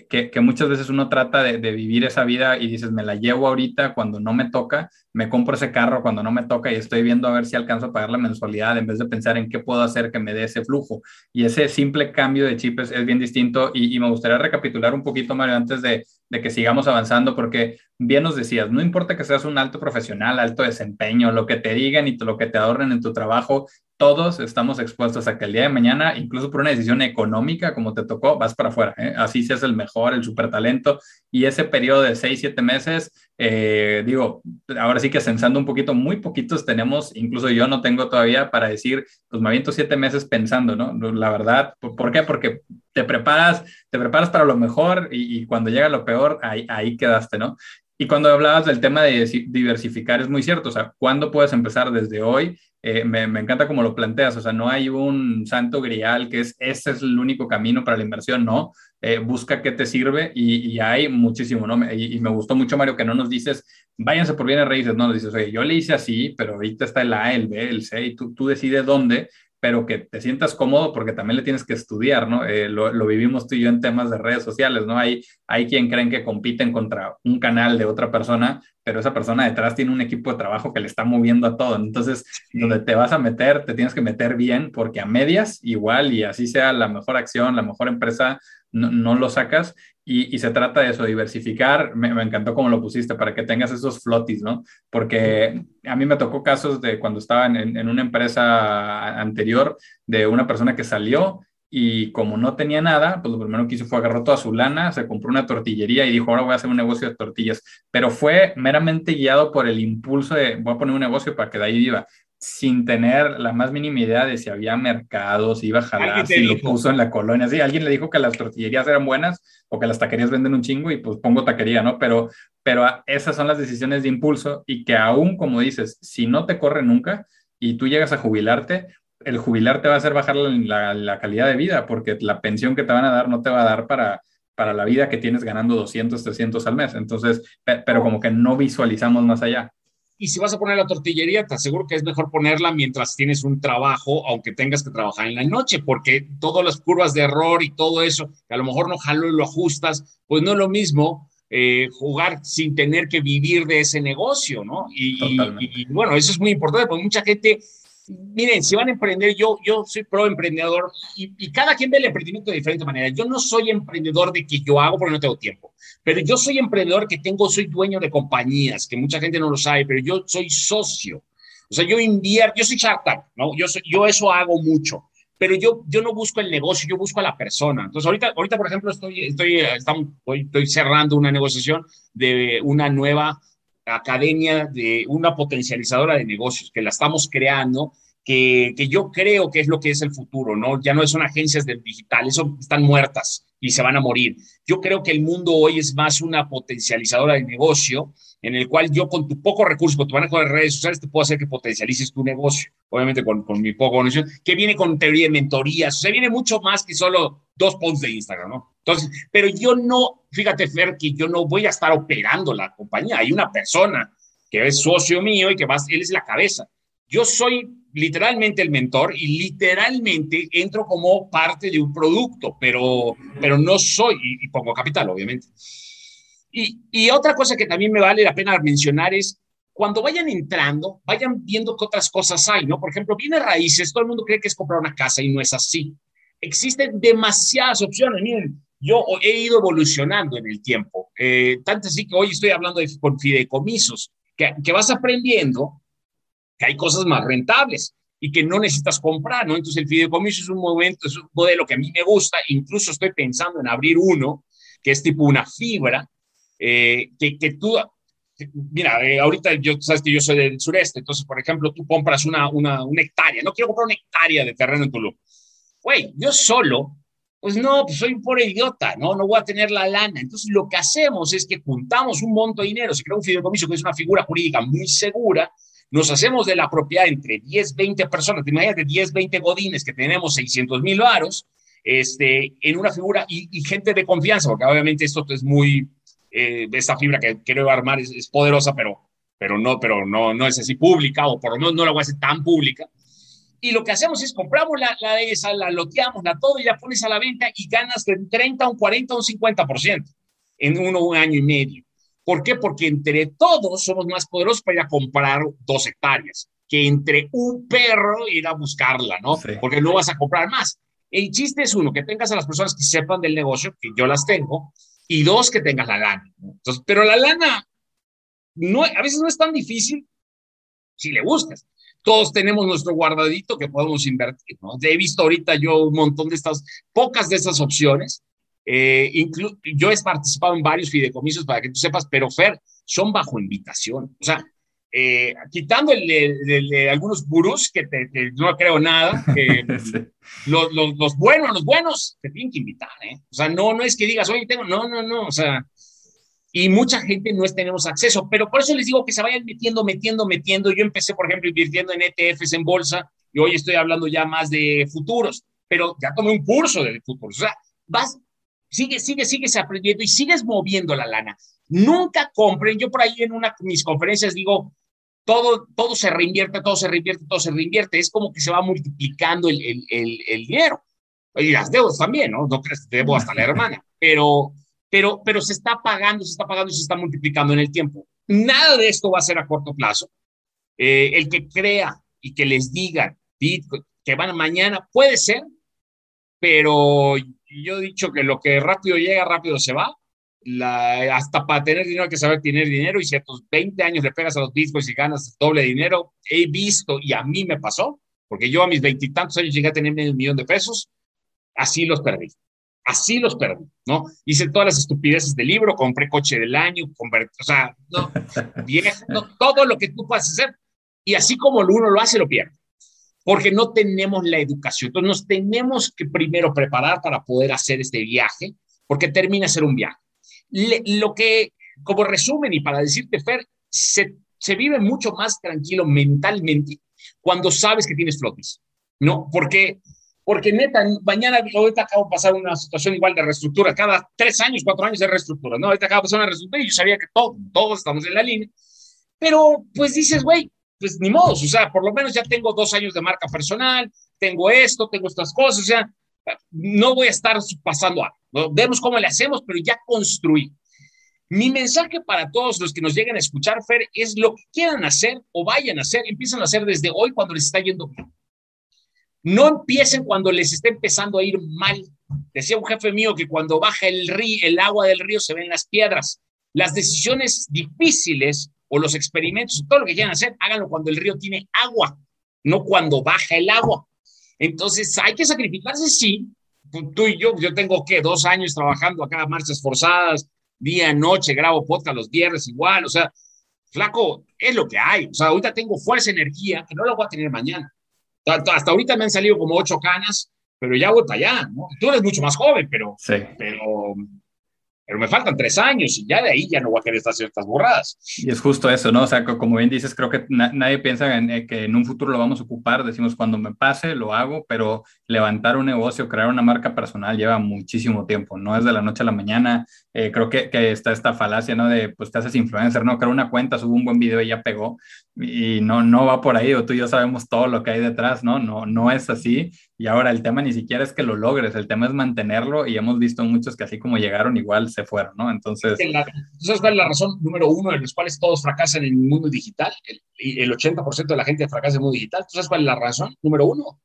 que, muchas veces uno trata de, vivir esa vida y dices, me la llevo ahorita cuando no me toca, me compro ese carro cuando no me toca y estoy viendo a ver si alcanzo a pagar la mensualidad en vez de pensar en qué puedo hacer que me dé ese flujo. Y ese simple cambio de chip es, bien distinto y, y, me gustaría recapitular un poquito, Mario, antes de, de que sigamos avanzando, porque bien nos decías, no importa que seas un alto profesional, alto desempeño, lo que te digan y lo que te adornen en tu trabajo, todos estamos expuestos a que el día de mañana, incluso por una decisión económica como te tocó, vas para afuera. ¿eh? Así seas el mejor, el super talento. Y ese periodo de seis, siete meses, eh, digo, ahora sí que censando un poquito, muy poquitos tenemos, incluso yo no tengo todavía para decir, pues me aviento siete meses pensando, ¿no? La verdad, ¿por qué? Porque te preparas, te preparas para lo mejor y, cuando llega lo peor, ahí, ahí quedaste, ¿no? Y cuando hablabas del tema de diversificar, es muy cierto, o sea, ¿cuándo puedes empezar desde hoy? Eh, me, encanta como lo planteas, o sea, no hay un santo grial que es, este es el único camino para la inversión, no, eh, busca qué te sirve y, hay muchísimo, ¿no? Y, y, me gustó mucho, Mario, que no nos dices, váyanse por bienes raíces, no, nos dices, oye, yo le hice así, pero ahorita está el A, el B, el C, y tú, tú decides dónde, pero que te sientas cómodo porque también le tienes que estudiar, ¿no? Eh, lo, lo, vivimos tú y yo en temas de redes sociales, ¿no? Hay, hay quien creen que compiten contra un canal de otra persona, pero esa persona detrás tiene un equipo de trabajo que le está moviendo a todo. Entonces, donde te vas a meter, te tienes que meter bien porque a medias igual y así sea la mejor acción, la mejor empresa, no, no lo sacas y, se trata de eso, diversificar. Me, me, encantó como lo pusiste, para que tengas esos flotis, ¿no? Porque a mí me tocó casos de cuando estaba en, en una empresa anterior de una persona que salió y como no tenía nada, pues lo primero que hizo fue agarró toda su lana, se compró una tortillería y dijo, ahora voy a hacer un negocio de tortillas. Pero fue meramente guiado por el impulso de, voy a poner un negocio para que de ahí viva sin tener la más mínima idea de si había mercados, si iba a jalar, si lo puso en la colonia. Sí, alguien le dijo que las tortillerías eran buenas o que las taquerías venden un chingo y pues pongo taquería, ¿no? Pero, pero esas son las decisiones de impulso y que aún, como dices, si no te corre nunca y tú llegas a jubilarte, el jubilarte va a hacer bajar la, la calidad de vida porque la pensión que te van a dar no te va a dar para, para la vida que tienes ganando 200, 300 al mes. Entonces, pero como que no visualizamos más allá. Y si vas a poner la tortillería, te aseguro que es mejor ponerla mientras tienes un trabajo, aunque tengas que trabajar en la noche, porque todas las curvas de error y todo eso, que a lo mejor no jalo y lo ajustas, pues no es lo mismo eh, jugar sin tener que vivir de ese negocio, ¿no? Y, y, y, bueno, eso es muy importante, porque mucha gente miren, si van a emprender, yo, yo soy pro emprendedor y, y, cada quien ve el emprendimiento de diferente manera. Yo no soy emprendedor de que yo hago porque no tengo tiempo, pero yo soy emprendedor que tengo, soy dueño de compañías, que mucha gente no lo sabe, pero yo soy socio. O sea, yo invierto, yo soy Shark ¿no? Yo, soy, yo eso hago mucho, pero yo, yo no busco el negocio, yo busco a la persona. Entonces, ahorita, ahorita por ejemplo, estoy, estoy, estamos, estoy cerrando una negociación de una nueva academia de una potencializadora de negocios que la estamos creando, que, que, yo creo que es lo que es el futuro, ¿no? Ya no son agencias de digital, eso están muertas y se van a morir. Yo creo que el mundo hoy es más una potencializadora de negocio en el cual yo con tu poco recurso, con tu manejo de redes sociales, te puedo hacer que potencialices tu negocio, obviamente con, con mi poco conocimiento, que viene con teoría de mentorías, o sea, viene mucho más que solo dos posts de Instagram, ¿no? Entonces, pero yo no, fíjate, Fer, que yo no voy a estar operando la compañía, hay una persona que es socio mío y que va, él es la cabeza. Yo soy literalmente el mentor y literalmente entro como parte de un producto, pero, pero no soy, y, y pongo capital, obviamente. Y, y, otra cosa que también me vale la pena mencionar es cuando vayan entrando, vayan viendo qué otras cosas hay, ¿no? Por ejemplo, viene raíces, todo el mundo cree que es comprar una casa y no es así. Existen demasiadas opciones. Miren, yo he ido evolucionando en el tiempo, eh, tanto así que hoy estoy hablando de con fideicomisos, que, que vas aprendiendo que hay cosas más rentables y que no necesitas comprar, ¿no? Entonces el fideicomiso es un momento, es un modelo que a mí me gusta, incluso estoy pensando en abrir uno que es tipo una fibra, eh, que, que, tú mira, eh, ahorita yo, sabes que yo soy del sureste, entonces, por ejemplo, tú compras una, una, una hectárea, no quiero comprar una hectárea de terreno en Tulum. Güey, yo solo, pues no, pues soy un pobre idiota, ¿no? No voy a tener la lana. Entonces, lo que hacemos es que juntamos un monto de dinero, se crea un fideicomiso que es una figura jurídica muy segura, nos hacemos de la propiedad entre 10, 20 personas, te imaginas de 10, 20 godines que tenemos 600 mil varos, este, en una figura y, gente de confianza, porque obviamente esto es muy, eh, esta fibra que quiero armar es, es, poderosa, pero, pero, no, pero no, no es así pública, o por lo menos no la voy a hacer tan pública. Y lo que hacemos es compramos la, la esa, la loteamos, la todo y la pones a la venta y ganas de 30, un 40, un 50% en uno, un año y medio. ¿Por qué? Porque entre todos somos más poderosos para ir a comprar dos hectáreas que entre un perro ir a buscarla, ¿no? Sí. Porque no vas a comprar más. El chiste es uno, que tengas a las personas que sepan del negocio, que yo las tengo, y dos, que tengas la lana. Entonces, pero la lana no, a veces no es tan difícil si le buscas. Todos tenemos nuestro guardadito que podemos invertir. ¿no? He visto ahorita yo un montón de estas, pocas de estas opciones. Eh, yo he participado en varios fideicomisos para que tú sepas, pero Fer, son bajo invitación. O sea, eh, quitando el de, el de, algunos gurús que, te, que no creo nada, eh, sí. los, los, los, buenos, los buenos te tienen que invitar, ¿eh? O sea, no, no es que digas, oye, tengo, no, no, no, o sea, y mucha gente no tenemos acceso, pero por eso les digo que se vayan metiendo, metiendo, metiendo. Yo empecé, por ejemplo, invirtiendo en ETFs en bolsa y hoy estoy hablando ya más de futuros, pero ya tomé un curso de futuros. O sea, vas, sigue, sigue, sigues aprendiendo y sigues moviendo la lana. Nunca compren, yo por ahí en una de mis conferencias digo, todo, todo se reinvierte, todo se reinvierte, todo se reinvierte. Es como que se va multiplicando el, el, el, el dinero. Y las deudas también, ¿no? No crees debo hasta la hermana, pero, pero, pero se está pagando, se está pagando y se está multiplicando en el tiempo. Nada de esto va a ser a corto plazo. Eh, el que crea y que les digan que van mañana, puede ser, pero yo he dicho que lo que rápido llega, rápido se va hasta para tener dinero hay que saber tener dinero y si a tus 20 años le pegas a los bitcoins y ganas doble dinero, he visto y a mí me pasó, porque yo a mis veintitantos años llegué a tener medio millón de pesos, así los perdí, así los perdí, ¿no? Hice todas las estupideces del libro, compré coche del año, o sea, no, vieja, no, todo lo que tú puedas hacer y así como uno lo hace, lo pierde. Porque no tenemos la educación. Entonces nos tenemos que primero preparar para poder hacer este viaje, porque termina ser un viaje le, lo que, como resumen y para decirte, Fer, se, se, vive mucho más tranquilo mentalmente cuando sabes que tienes flotis, ¿no? Porque, porque neta, mañana, ahorita acabo de pasar una situación igual de reestructura, cada tres años, cuatro años de reestructura, ¿no? Ahorita acabo de pasar una reestructura y yo sabía que todo, todos estamos en la línea, pero pues dices, güey, pues ni modo, o sea, por lo menos ya tengo dos años de marca personal, tengo esto, tengo estas cosas, o sea, no voy a estar pasando algo. ¿no? Vemos cómo le hacemos, pero ya construí. Mi mensaje para todos los que nos lleguen a escuchar, Fer, es lo que quieran hacer o vayan a hacer, empiezan a hacer desde hoy cuando les está yendo bien. No empiecen cuando les está empezando a ir mal. Decía un jefe mío que cuando baja el río, el agua del río se ven las piedras. Las decisiones difíciles o los experimentos, todo lo que quieran hacer, háganlo cuando el río tiene agua, no cuando baja el agua. Entonces, hay que sacrificarse, sí. Tú y yo, yo tengo que dos años trabajando acá, marchas forzadas, día, noche, grabo podcast los viernes igual, o sea, flaco, es lo que hay. O sea, ahorita tengo fuerza, energía, que no la voy a tener mañana. Hasta ahorita me han salido como ocho canas, pero ya voy para allá, ¿no? Tú eres mucho más joven, pero, sí. pero pero me faltan tres años y ya de ahí ya no voy a querer estas ciertas borradas. Y es justo eso, ¿no? O sea, como bien dices, creo que na nadie piensa en, eh, que en un futuro lo vamos a ocupar, decimos cuando me pase, lo hago, pero levantar un negocio, crear una marca personal lleva muchísimo tiempo, no es de la noche a la mañana. Eh, creo que, que, está esta falacia, ¿no? De, pues te haces influencer, ¿no? Creo una cuenta, subo un buen video y ya pegó, y no, no va por ahí, o tú y yo sabemos todo lo que hay detrás, ¿no? No, no es así. Y ahora el tema ni siquiera es que lo logres, el tema es mantenerlo y hemos visto muchos que así como llegaron igual se fueron, ¿no? Entonces... ¿Sabes cuál es la razón número uno en los cuales todos fracasan en el mundo digital? El, el 80% de la gente fracasa en el mundo digital. ¿Tú sabes cuál es la razón número uno?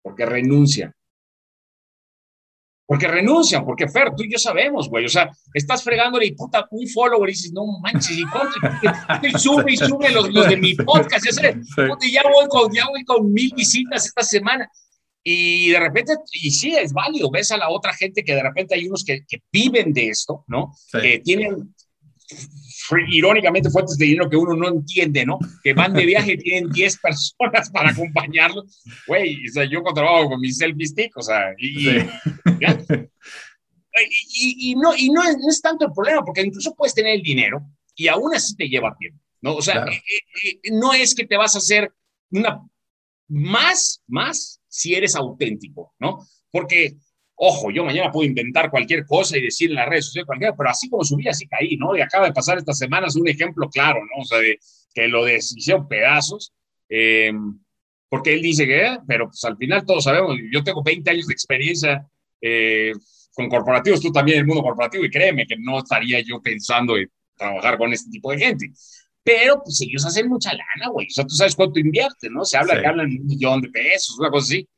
Porque renuncian. Porque renuncian, porque Fer, tú y yo sabemos, güey. O sea, estás fregándole y puta, un follower y dices, no manches, y, y sube y sube los, los, de mi podcast. Ya, sí. ya, voy con, ya voy con mil visitas esta semana. Y de repente, y sí, es válido, ves a la otra gente que de repente hay unos que, que viven de esto, ¿no? Sí. Que tienen irónicamente fuentes de dinero que uno no entiende, ¿no? Que van de viaje y tienen 10 personas para acompañarlos. Güey, o sea, yo trabajo con mi selfie stick, o sea, y, y, no, y no, es, tanto el problema, porque incluso puedes tener el dinero y aún así te lleva tiempo, ¿no? O sea, eh, eh, eh, no es que te vas a hacer una más, más si eres auténtico, ¿no? Porque Ojo, yo mañana puedo inventar cualquier cosa y decir en las redes sociales cualquiera, pero así como subí, así caí, ¿no? Y acaba de pasar estas semanas un ejemplo claro, ¿no? O sea, de que lo deshicieron pedazos, eh, porque él dice que, pero pues al final todos sabemos, yo tengo 20 años de experiencia eh, con corporativos, tú también en el mundo corporativo, y créeme que no estaría yo pensando en trabajar con este tipo de gente. Pero pues ellos hacen mucha lana, güey. O sea, tú sabes cuánto invierten, ¿no? Se habla que hablan un millón de pesos, una cosa así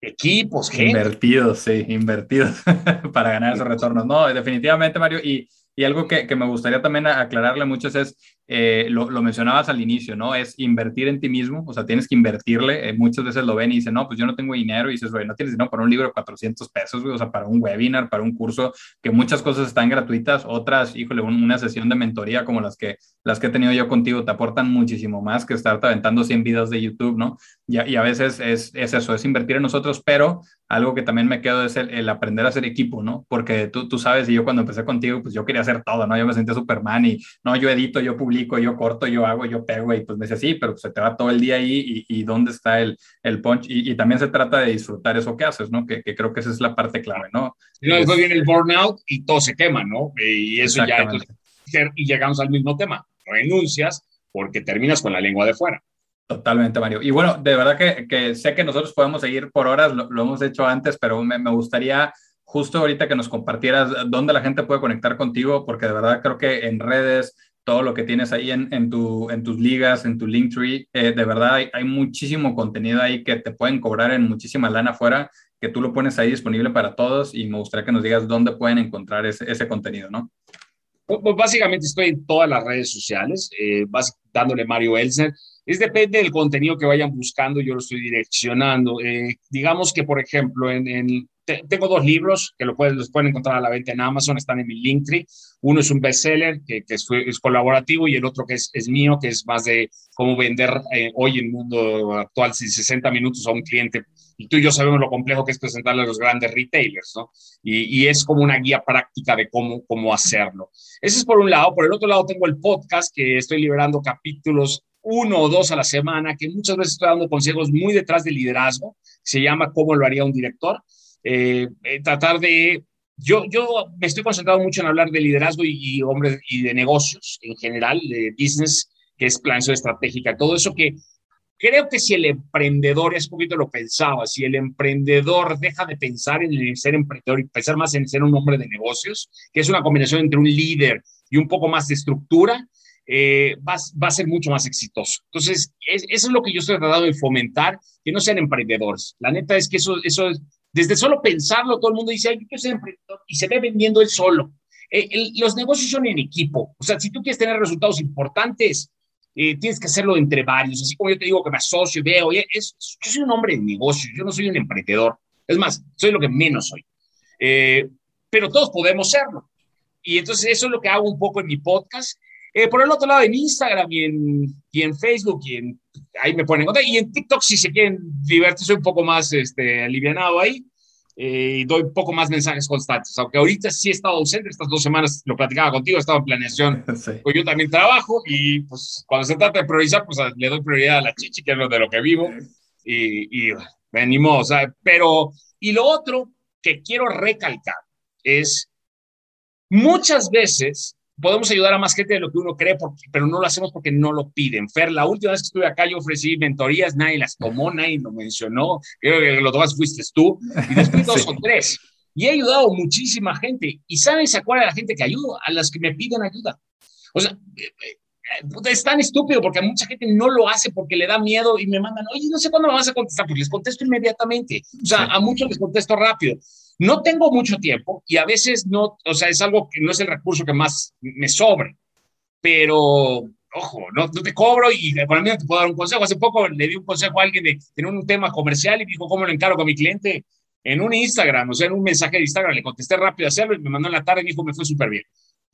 equipos, gente. Invertidos, sí, invertidos para ganar esos retornos. No, definitivamente, Mario. Y, y algo que, que, me gustaría también aclararle a muchos es eh, lo, mencionabas al inicio, ¿no? Es invertir en ti mismo, o sea, tienes que invertirle. Eh, muchas veces lo ven y dicen, no, pues yo no tengo dinero. Y dices, güey, no tienes dinero para un libro de 400 pesos, güey, o sea, para un webinar, para un curso, que muchas cosas están gratuitas, otras, híjole, una sesión de mentoría como las que, las que he tenido yo contigo, te aportan muchísimo más que estarte aventando 100 videos de YouTube, ¿no? Y, y a veces es, es, eso, es invertir en nosotros, pero algo que también me quedo es el, aprender a hacer equipo, ¿no? Porque tú, tú sabes, y yo cuando empecé contigo, pues yo quería hacer todo, ¿no? Yo me sentía Superman y, no, yo edito, yo publico, yo corto, yo hago, yo pego, y pues me decía, sí, pero se te va todo el día ahí y, y dónde está el, el punch. Y, también se trata de disfrutar eso que haces, ¿no? Que, que creo que esa es la parte clave, ¿no? Y después viene el burnout y todo se quema, ¿no? Y eso ya, entonces, y llegamos al mismo tema, renuncias porque terminas con la lengua de fuera. Totalmente, Mario. Y bueno, de verdad que, que sé que nosotros podemos seguir por horas, lo, hemos hecho antes, pero me, me gustaría justo ahorita que nos compartieras dónde la gente puede conectar contigo, porque de verdad creo que en redes, todo lo que tienes ahí en, en, tu, en tus ligas, en tu Linktree. Eh, de verdad hay, hay, muchísimo contenido ahí que te pueden cobrar en muchísima lana afuera, que tú lo pones ahí disponible para todos y me gustaría que nos digas dónde pueden encontrar ese, ese contenido, ¿no? Pues, básicamente estoy en todas las redes sociales, eh, dándole Mario Elser. Es depende del contenido que vayan buscando, yo lo estoy direccionando. Eh, digamos que, por ejemplo, en, en tengo dos libros que lo pueden, los pueden encontrar a la venta en Amazon, están en mi Linktree. Uno es un bestseller que, que es, es, colaborativo y el otro que es, es, mío, que es más de cómo vender eh, hoy en el mundo actual 60 minutos a un cliente. Y tú y yo sabemos lo complejo que es presentarle a los grandes retailers, ¿no? Y, y, es como una guía práctica de cómo, cómo hacerlo. Ese es por un lado. Por el otro lado tengo el podcast que estoy liberando capítulos uno o dos a la semana, que muchas veces estoy dando consejos muy detrás del liderazgo. Se llama ¿Cómo lo haría un director? Eh, eh, tratar de... Yo, yo me estoy concentrado mucho en hablar de liderazgo y, y, hombre, y de negocios en general, de business, que es planeación estratégica, todo eso que creo que si el emprendedor, es poquito lo pensaba, si el emprendedor deja de pensar en ser emprendedor y pensar más en ser un hombre de negocios, que es una combinación entre un líder y un poco más de estructura, eh, va, va, a ser mucho más exitoso. Entonces, eso es lo que yo estoy tratando de fomentar, que no sean emprendedores. La neta es que eso, eso desde solo pensarlo, todo el mundo dice, Ay, yo ser emprendedor y se ve vendiendo él solo. Eh, los negocios son en equipo. O sea, si tú quieres tener resultados importantes, eh, tienes que hacerlo entre varios. Así como yo te digo que me asocio y veo, oye, es, yo soy un hombre de negocios, yo no soy un emprendedor. Es más, soy lo que menos soy. Eh, pero todos podemos serlo. Y entonces eso es lo que hago un poco en mi podcast. Por el otro lado, en Instagram y en, y en Facebook y en ahí me ponen. Y en TikTok, si se quieren divertirse un poco más este, alivianado ahí, eh, y doy un poco más mensajes constantes. Aunque ahorita sí he estado ausente, estas dos semanas lo platicaba contigo, he estado en planeación. Pues yo también trabajo y pues cuando se trata de priorizar, pues le doy prioridad a la chichi, que es lo de lo que vivo. Y, y me o sea, pero, y lo otro que quiero recalcar es, muchas veces podemos ayudar a más gente de lo que uno cree, porque, pero no lo hacemos porque no lo piden. Fer, la última vez que estuve acá yo ofrecí mentorías, nadie las tomó, nadie lo mencionó, creo que lo tomas fuiste tú, y después dos o tres. Y he ayudado a muchísima gente. ¿Y sabes a cuál es la gente que ayudo? A las que me piden ayuda. O sea, eh, eh, es tan estúpido porque mucha gente no lo hace porque le da miedo y me mandan, oye, no sé cuándo me vas a contestar, pues les contesto inmediatamente. O sea, a muchos les contesto rápido. No tengo mucho tiempo y a veces no, o sea, es algo que no es el recurso que más me sobre, pero ojo, no, te cobro y por el te puedo dar un consejo. Hace poco le di un consejo a alguien de tener un tema comercial y dijo, ¿cómo lo encargo con mi cliente? En un Instagram, o sea, en un mensaje de Instagram, le contesté rápido a hacerlo y me mandó en la tarde y me dijo, me fue súper bien.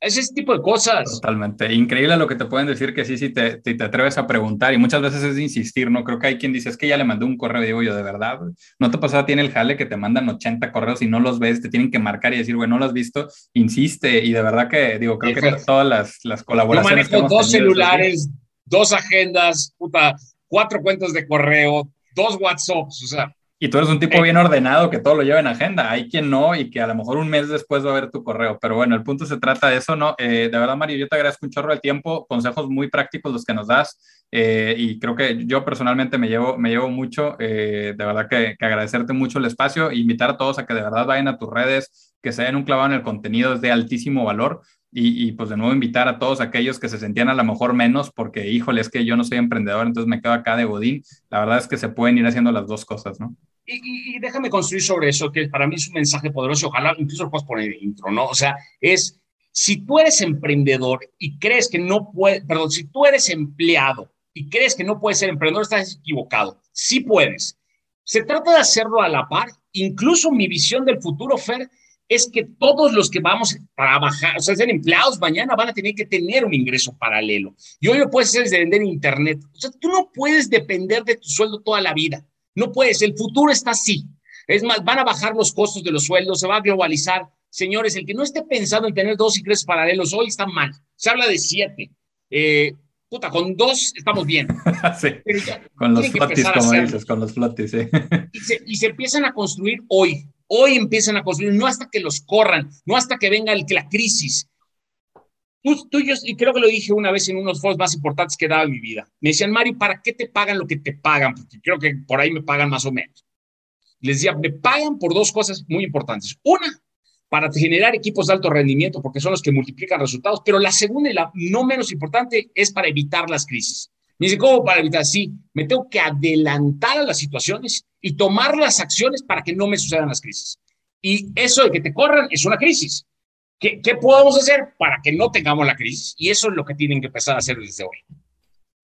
Es ese tipo de cosas. Totalmente. Increíble lo que te pueden decir que sí, sí te, te, atreves a preguntar. Y muchas veces es insistir, ¿no? Creo que hay quien dice, es que ya le mandé un correo, digo yo, de verdad. ¿No te pasaba tiene el jale que te mandan 80 correos y no los ves? Te tienen que marcar y decir, bueno, no lo has visto. Insiste. Y de verdad que, digo, creo que todas las, las colaboraciones. Yo manejo dos celulares, dos agendas, puta, cuatro cuentas de correo, dos WhatsApps, o sea y tú eres un tipo bien ordenado que todo lo lleva en agenda. Hay quien no y que a lo mejor un mes después va a ver tu correo. Pero bueno, el punto se trata de eso, ¿no? Eh, de verdad, Mario, yo te agradezco un chorro el tiempo, consejos muy prácticos los que nos das. Eh, y creo que yo personalmente me llevo, me llevo mucho. Eh, de verdad que, que, agradecerte mucho el espacio e invitar a todos a que de verdad vayan a tus redes, que se den un clavado en el contenido, es de altísimo valor. Y, y, pues de nuevo invitar a todos aquellos que se sentían a lo mejor menos porque, híjole, es que yo no soy emprendedor, entonces me quedo acá de Godín. La verdad es que se pueden ir haciendo las dos cosas, ¿no? Y, déjame construir sobre eso, que para mí es un mensaje poderoso, ojalá incluso lo puedas poner intro, ¿no? O sea, es, si tú eres emprendedor y crees que no puedes, perdón, si tú eres empleado y crees que no puedes ser emprendedor, estás equivocado. Sí puedes. Se trata de hacerlo a la par. Incluso mi visión del futuro, Fer, es que todos los que vamos a trabajar, o sea, ser empleados mañana van a tener que tener un ingreso paralelo. Y hoy lo puedes hacer desde vender internet. O sea, tú no puedes depender de tu sueldo toda la vida. No puedes, el futuro está así. Es más, van a bajar los costos de los sueldos, se va a globalizar. Señores, el que no esté pensando en tener dos ingresos paralelos hoy está mal. Se habla de siete. Eh, puta, con dos estamos bien. sí, con los flotis, como dices, con los flotis, y, se, y se empiezan a construir hoy. Hoy empiezan a construir, no hasta que los corran, no hasta que venga el, la crisis. Tú, y, y creo que lo dije una vez en unos foros más importantes que dado en mi vida. Me decían, Mario, ¿para qué te pagan lo que te pagan? Porque creo que por ahí me pagan más o menos. Les decía, me pagan por dos cosas muy importantes. Una, para generar equipos de alto rendimiento, porque son los que multiplican resultados. Pero la segunda y la no menos importante es para evitar las crisis. Me dice, ¿cómo para evitar? Sí, me tengo que adelantar a las situaciones y tomar las acciones para que no me sucedan las crisis. Y eso de que te corran es una crisis. ¿Qué, podemos hacer para que no tengamos la crisis? Y eso es lo que tienen que empezar a hacer desde hoy.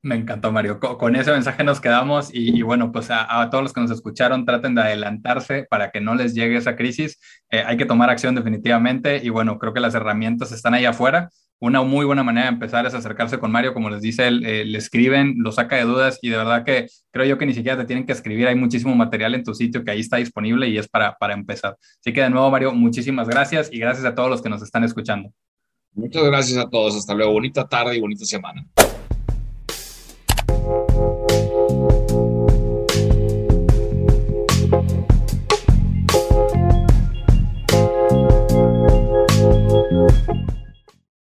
Me encantó, Mario. Con, ese mensaje nos quedamos y, bueno, pues a, todos los que nos escucharon, traten de adelantarse para que no les llegue esa crisis. Eh, hay que tomar acción definitivamente y bueno, creo que las herramientas están ahí afuera una muy buena manera de empezar es acercarse con Mario, como les dice, él, eh, le escriben, lo saca de dudas y de verdad que creo yo que ni siquiera te tienen que escribir, hay muchísimo material en tu sitio que ahí está disponible y es para, para empezar. Así que de nuevo, Mario, muchísimas gracias y gracias a todos los que nos están escuchando. Muchas gracias a todos, hasta luego, bonita tarde y bonita semana.